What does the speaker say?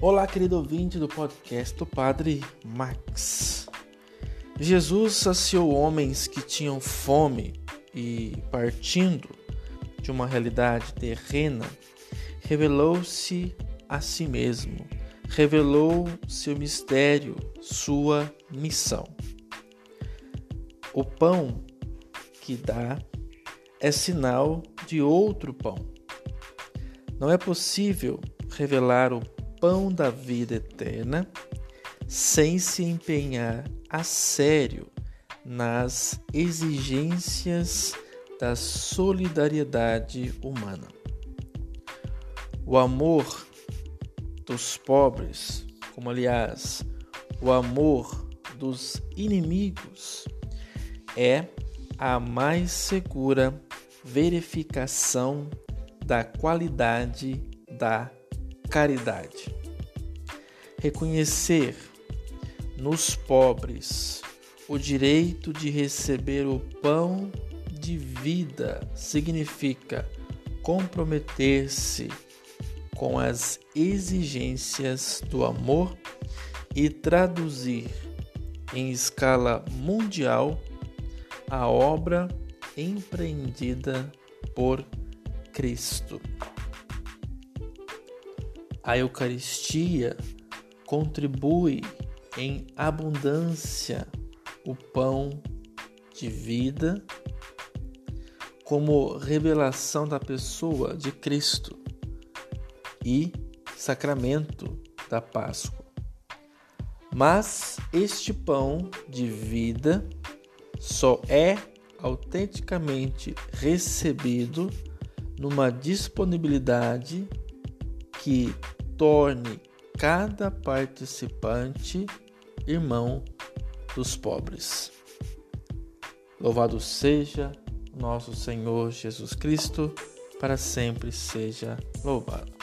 Olá, querido ouvinte do podcast do Padre Max. Jesus saciou homens que tinham fome e, partindo de uma realidade terrena, revelou-se a si mesmo, revelou seu mistério, sua missão. O pão que dá é sinal de outro pão. Não é possível revelar o pão da vida eterna sem se empenhar a sério nas exigências da solidariedade humana. O amor dos pobres, como aliás o amor dos inimigos, é a mais segura verificação da qualidade da caridade. Reconhecer nos pobres o direito de receber o pão de vida significa comprometer-se com as exigências do amor e traduzir em escala mundial a obra empreendida por Cristo. A Eucaristia contribui em abundância o pão de vida como revelação da pessoa de Cristo e sacramento da Páscoa. Mas este pão de vida só é autenticamente recebido numa disponibilidade que torne cada participante irmão dos pobres. Louvado seja nosso Senhor Jesus Cristo, para sempre seja louvado.